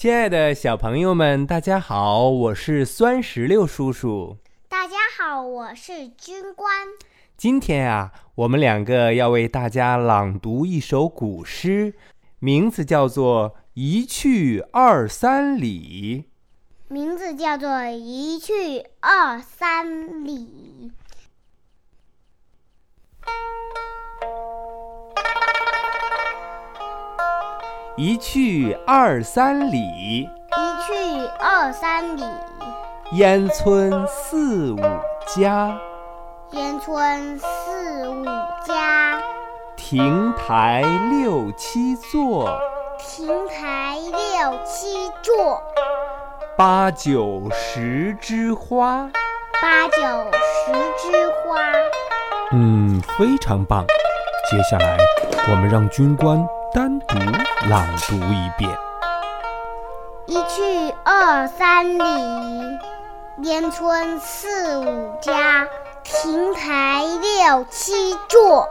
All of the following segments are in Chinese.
亲爱的小朋友们，大家好，我是酸石榴叔叔。大家好，我是军官。今天啊，我们两个要为大家朗读一首古诗，名字叫做《一去二三里》。名字叫做《一去二三里》。一去二三里，一去二三里，烟村四五家，烟村四五家，亭台六七座，亭台六七座，八九十枝花，八九十枝花。嗯，非常棒。接下来，我们让军官。单独朗读一遍：一去二三里，烟村四五家，亭台六七座，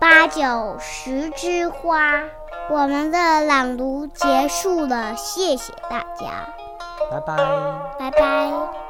八九十枝花。我们的朗读结束了，谢谢大家，拜拜，拜拜。